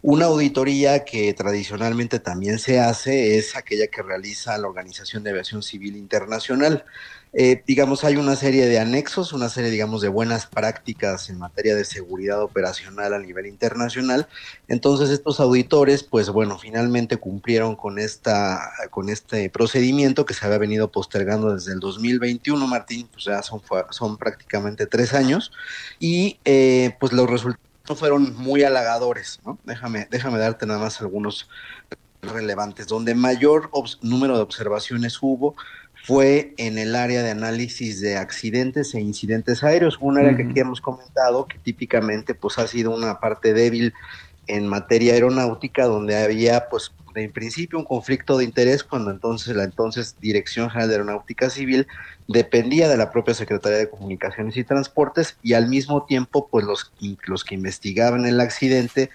una auditoría que tradicionalmente también se hace es aquella que realiza la Organización de Aviación Civil Internacional. Eh, digamos, hay una serie de anexos, una serie, digamos, de buenas prácticas en materia de seguridad operacional a nivel internacional. Entonces, estos auditores, pues bueno, finalmente cumplieron con esta, con este procedimiento que se había venido postergando desde el 2021, Martín, pues ya son, son prácticamente tres años, y eh, pues los resultados no fueron muy halagadores, ¿no? Déjame, déjame darte nada más algunos relevantes. Donde mayor número de observaciones hubo fue en el área de análisis de accidentes e incidentes aéreos, un área que aquí hemos comentado que típicamente pues ha sido una parte débil en materia aeronáutica donde había pues en principio un conflicto de interés cuando entonces la entonces Dirección General de Aeronáutica Civil dependía de la propia Secretaría de Comunicaciones y Transportes y al mismo tiempo pues los, los que investigaban el accidente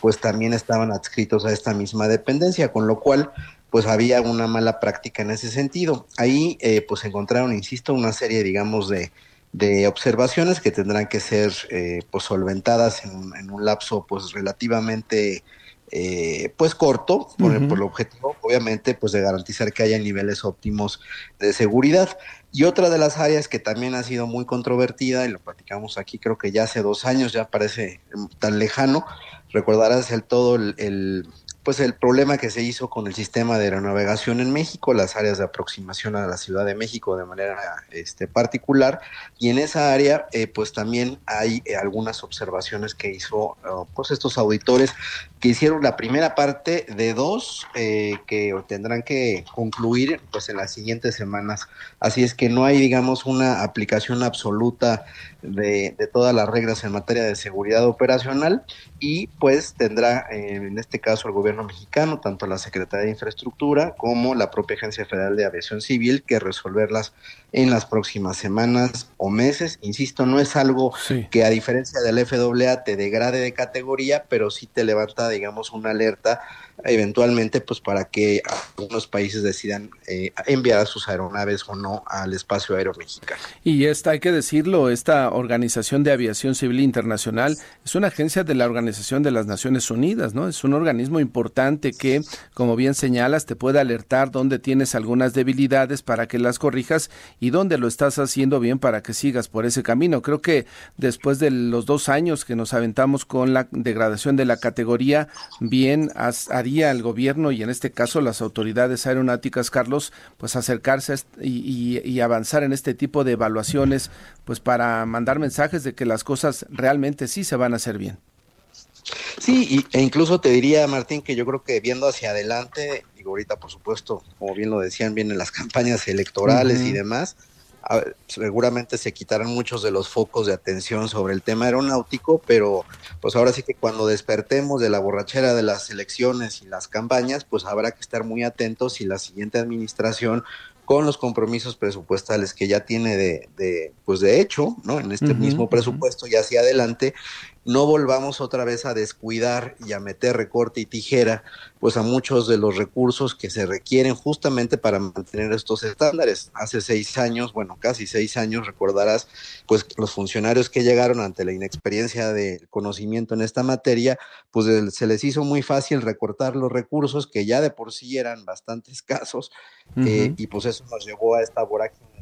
pues también estaban adscritos a esta misma dependencia, con lo cual pues había una mala práctica en ese sentido. Ahí eh, pues encontraron, insisto, una serie digamos de, de observaciones que tendrán que ser eh, pues solventadas en, en, un lapso pues relativamente eh, pues corto, por, el objetivo, obviamente, pues de garantizar que haya niveles óptimos de seguridad. Y otra de las áreas que también ha sido muy controvertida, y lo platicamos aquí creo que ya hace dos años, ya parece tan lejano, recordarás el todo el pues el problema que se hizo con el sistema de aeronavegación en México, las áreas de aproximación a la Ciudad de México de manera este, particular, y en esa área eh, pues también hay eh, algunas observaciones que hizo oh, pues estos auditores que hicieron la primera parte de dos eh, que tendrán que concluir pues en las siguientes semanas. Así es que no hay digamos una aplicación absoluta de, de todas las reglas en materia de seguridad operacional y pues tendrá en este caso el gobierno mexicano, tanto la Secretaría de Infraestructura como la propia Agencia Federal de Aviación Civil, que resolverlas en las próximas semanas o meses. Insisto, no es algo que a diferencia del FAA te degrade de categoría, pero sí te levanta, digamos, una alerta eventualmente pues para que algunos países decidan eh, enviar a sus aeronaves o no al espacio aéreo mexicano. Y esta, hay que decirlo, esta Organización de Aviación Civil Internacional es una agencia de la Organización de las Naciones Unidas, ¿no? Es un organismo importante que, como bien señalas, te puede alertar dónde tienes algunas debilidades para que las corrijas y dónde lo estás haciendo bien para que sigas por ese camino. Creo que después de los dos años que nos aventamos con la degradación de la categoría, bien has, al gobierno y en este caso las autoridades aeronáuticas, Carlos, pues acercarse y, avanzar en este tipo de evaluaciones, pues para mandar mensajes de que las cosas realmente sí se van a hacer bien. Sí, e incluso te diría, Martín, que yo creo que viendo hacia adelante, digo ahorita por supuesto, como bien lo decían, vienen las campañas electorales y demás, seguramente se quitarán muchos de los focos de atención sobre el tema aeronáutico, pero pues ahora sí que cuando despertemos de la borrachera de las elecciones y las campañas, pues habrá que estar muy atentos y la siguiente administración con los compromisos presupuestales que ya tiene de, de pues de hecho, ¿no? En este mismo presupuesto y hacia adelante, no volvamos otra vez a descuidar y a meter recorte y tijera, pues a muchos de los recursos que se requieren justamente para mantener estos estándares. Hace seis años, bueno, casi seis años, recordarás, pues los funcionarios que llegaron ante la inexperiencia de conocimiento en esta materia, pues se les hizo muy fácil recortar los recursos que ya de por sí eran bastante escasos, eh, y pues eso nos llevó a esta vorágine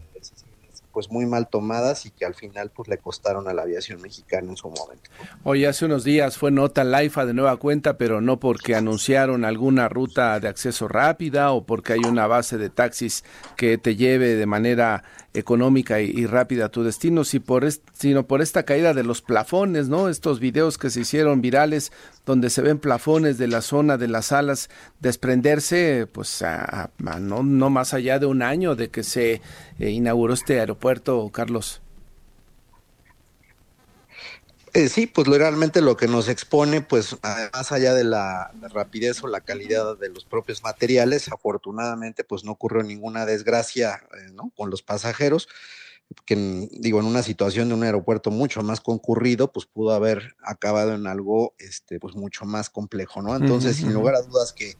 pues muy mal tomadas y que al final pues le costaron a la aviación mexicana en su momento. Hoy hace unos días fue nota Laifa de nueva cuenta, pero no porque anunciaron alguna ruta de acceso rápida o porque hay una base de taxis que te lleve de manera económica y, rápida a tu destino, si por sino por esta caída de los plafones, ¿no? Estos videos que se hicieron virales donde se ven plafones de la zona de las salas desprenderse, pues no, no más allá de un año de que se eh, inauguró este aeropuerto, Carlos. Eh, sí, pues realmente lo que nos expone, pues más allá de la, rapidez o la calidad de los propios materiales, afortunadamente pues no ocurrió ninguna desgracia eh, ¿no? con los pasajeros, que digo, en una situación de un aeropuerto mucho más concurrido, pues pudo haber acabado en algo este, pues mucho más complejo, ¿no? Entonces, sin lugar a dudas que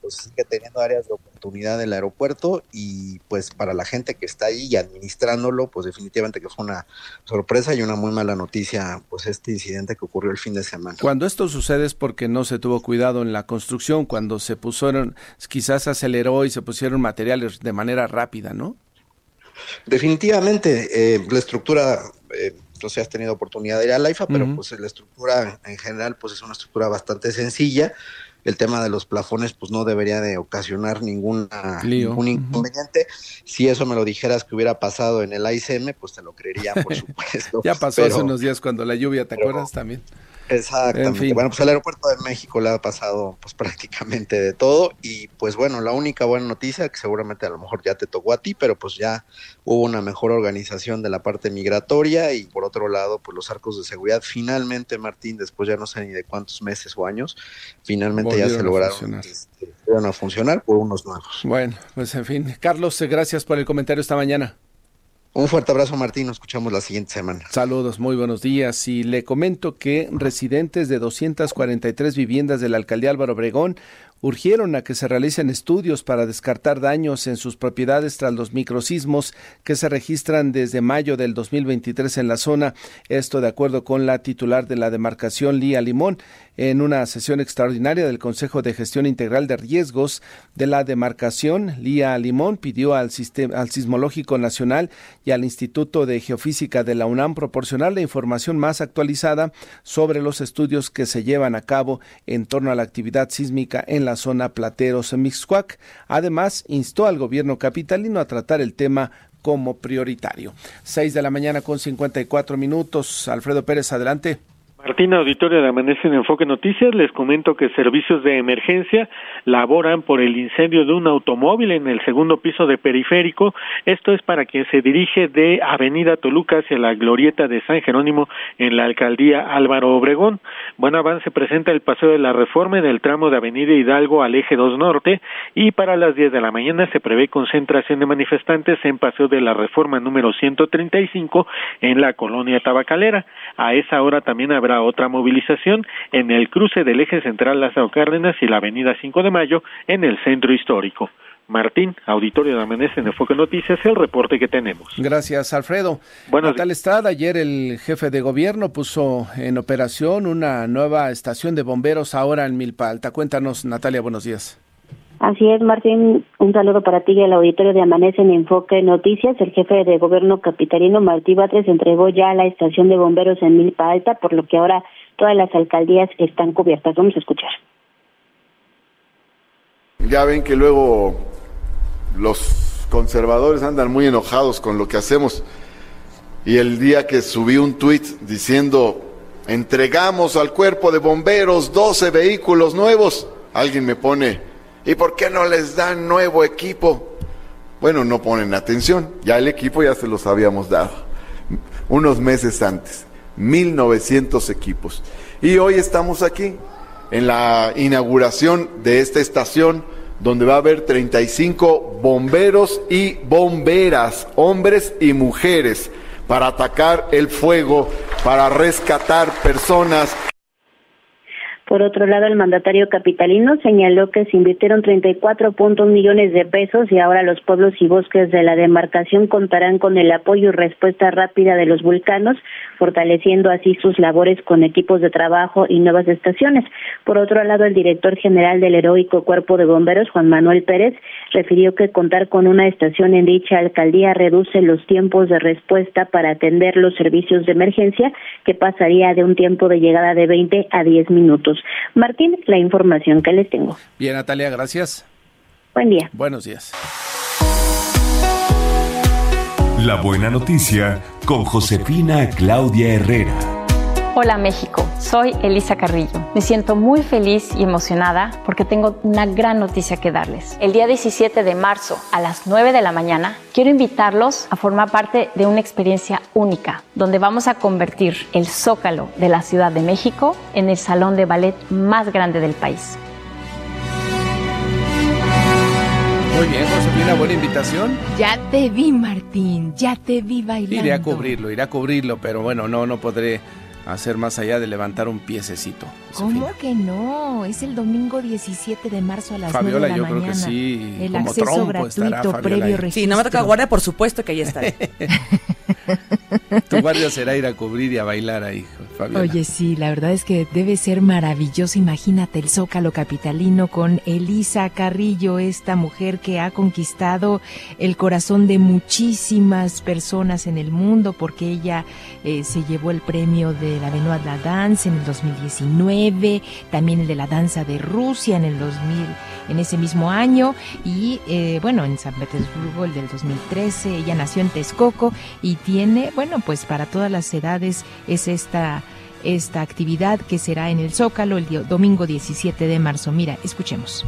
pues sigue teniendo áreas de oportunidad del aeropuerto y pues para la gente que está ahí y administrándolo, pues definitivamente que fue una sorpresa y una muy mala noticia, pues este incidente que ocurrió el fin de semana. Cuando esto sucede es porque no se tuvo cuidado en la construcción, cuando se pusieron, quizás aceleró y se pusieron materiales de manera rápida, ¿no? Definitivamente, eh, la estructura... Eh, no sé has tenido oportunidad de ir a la IFA, pero pues la estructura en general pues es una estructura bastante sencilla el tema de los plafones pues no debería de ocasionar ninguna, ningún inconveniente. Si eso me lo dijeras que hubiera pasado en el ICM, pues te lo creería, por supuesto. ya pasó hace unos días cuando la lluvia, ¿te acuerdas también? Exactamente. Bueno, pues el aeropuerto de México le ha pasado pues prácticamente de todo y pues bueno, la única buena noticia que seguramente a lo mejor ya te tocó a ti, pero pues ya hubo una mejor organización de la parte migratoria y por otro lado, pues los arcos de seguridad finalmente, Martín, después ya no sé ni de cuántos meses o años, finalmente ya se lograron este, a funcionar por unos nuevos. Bueno, pues en fin, Carlos, gracias por el comentario esta mañana. Un fuerte abrazo, Martín. Nos escuchamos la siguiente semana. Saludos, muy buenos días. Y le comento que residentes de 243 viviendas de la alcaldía Álvaro Obregón urgieron a que se realicen estudios para descartar daños en sus propiedades tras los microsismos que se registran desde mayo del 2023 en la zona. Esto de acuerdo con la titular de la demarcación, Lía Limón, en una sesión extraordinaria del Consejo de Gestión Integral de Riesgos de la demarcación. Lía Limón pidió al, sistema, al Sismológico Nacional y al Instituto de Geofísica de la UNAM proporcionar la información más actualizada sobre los estudios que se llevan a cabo en torno a la actividad sísmica en la zona Plateros en Mixcuac. Además, instó al gobierno capitalino a tratar el tema como prioritario. 6 de la mañana con 54 minutos. Alfredo Pérez, adelante. Martina, auditorio de Amanece en Enfoque Noticias, les comento que servicios de emergencia laboran por el incendio de un automóvil en el segundo piso de Periférico. Esto es para quien se dirige de Avenida Toluca hacia la glorieta de San Jerónimo en la alcaldía Álvaro Obregón. Buen avance presenta el paseo de la reforma en el tramo de Avenida Hidalgo al eje 2 Norte y para las 10 de la mañana se prevé concentración de manifestantes en paseo de la reforma número 135 en la colonia Tabacalera. A esa hora también habrá otra movilización en el cruce del eje central Lázaro Cárdenas y la avenida 5 de Mayo en el centro histórico. Martín, auditorio de Amanece en Enfoque Noticias, el reporte que tenemos. Gracias, Alfredo. Bueno, tal Estrada, ayer el jefe de gobierno puso en operación una nueva estación de bomberos ahora en Milpa Alta. Cuéntanos, Natalia, buenos días. Así es, Martín. Un saludo para ti y al auditorio de Amanece en Enfoque Noticias. El jefe de gobierno capitalino Martí Batres entregó ya la estación de bomberos en Milpa Alta, por lo que ahora todas las alcaldías están cubiertas. Vamos a escuchar. Ya ven que luego los conservadores andan muy enojados con lo que hacemos. Y el día que subí un tuit diciendo, entregamos al cuerpo de bomberos 12 vehículos nuevos, alguien me pone ¿Y por qué no les dan nuevo equipo? Bueno, no ponen atención. Ya el equipo ya se los habíamos dado. Unos meses antes. 1900 equipos. Y hoy estamos aquí en la inauguración de esta estación donde va a haber 35 bomberos y bomberas, hombres y mujeres, para atacar el fuego, para rescatar personas Por otro lado, el mandatario capitalino señaló que se invirtieron 34.1 millones de pesos y ahora los pueblos y bosques de la demarcación contarán con el apoyo y respuesta rápida de los vulcanos, fortaleciendo así sus labores con equipos de trabajo y nuevas estaciones. Por otro lado, el director general del heroico Cuerpo de Bomberos, Juan Manuel Pérez, refirió que contar con una estación en dicha alcaldía reduce los tiempos de respuesta para atender los servicios de emergencia, que pasaría de un tiempo de llegada de 20 a 10 minutos. Martín, la información que les tengo. Bien, Natalia, gracias. Buen día. Buenos días. La buena noticia con Josefina Claudia Herrera. Hola México, soy Elisa Carrillo. Me siento muy feliz y emocionada porque tengo una gran noticia que darles. El día 17 de marzo a las 9 de la mañana quiero invitarlos a formar parte de una experiencia única donde vamos a convertir el zócalo de la Ciudad de México en el salón de ballet más grande del país. Muy bien, Josefina, buena invitación. Ya te vi, Martín, ya te vi bailando. Iré a cubrirlo, iré a cubrirlo, pero bueno, no, no podré hacer más allá de levantar un piececito. ¿Cómo que no? Es el domingo 17 de marzo a las Fabiola, 9 de la yo mañana. creo que sí. El como acceso trompo gratuito estará Fabiola previo registro. Sí, no me toca guardia, por supuesto que ahí está. Tu guardia será ir a cubrir y a bailar ahí, Fabiola. Oye, sí, la verdad es que debe ser maravilloso. Imagínate el Zócalo Capitalino con Elisa Carrillo, esta mujer que ha conquistado el corazón de muchísimas personas en el mundo, porque ella eh, se llevó el premio de la Benoit la Dance en el 2019, también el de la danza de Rusia en el 2000, en ese mismo año, y eh, bueno, en San Petersburgo el del 2013. Ella nació en Texcoco y tiene, bueno, pues para todas las edades es esta esta actividad que será en el Zócalo el domingo 17 de marzo. Mira, escuchemos.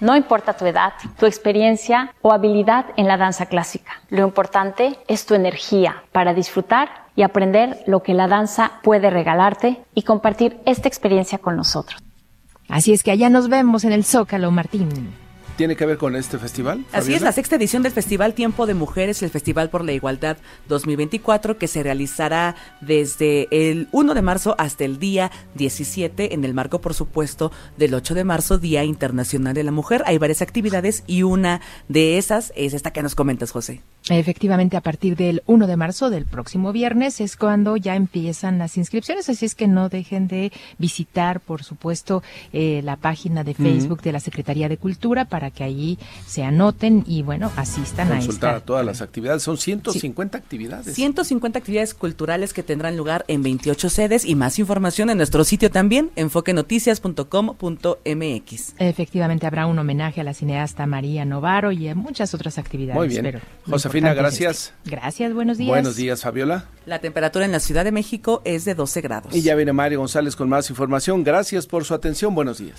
No importa tu edad, tu experiencia o habilidad en la danza clásica. Lo importante es tu energía para disfrutar y aprender lo que la danza puede regalarte y compartir esta experiencia con nosotros. Así es que allá nos vemos en el Zócalo, Martín. ¿Tiene que ver con este festival? Así es, la sexta edición del Festival Tiempo de Mujeres, el Festival por la Igualdad 2024, que se realizará desde el 1 de marzo hasta el día 17, en el marco, por supuesto, del 8 de marzo, Día Internacional de la Mujer. Hay varias actividades y una de esas es esta que nos comentas, José. Efectivamente, a partir del 1 de marzo del próximo viernes es cuando ya empiezan las inscripciones, así es que no dejen de visitar, por supuesto, eh, la página de. Facebook de la Secretaría de Cultura para que allí se anoten y, bueno, asistan a Consultar esta. todas las actividades. Son 150 actividades. 150 actividades culturales que tendrán lugar en 28 sedes y más información en nuestro sitio también, enfoquenoticias.com.mx. Efectivamente, habrá un homenaje a la cineasta María Novaro y a muchas otras actividades. Muy bien. pero Josefina, importante es gracias. Gracias, buenos días. Buenos días, Fabiola. La temperatura en la Ciudad de México es de 12 grados. Y ya viene Mario González con más información. Gracias por su atención. Buenos días.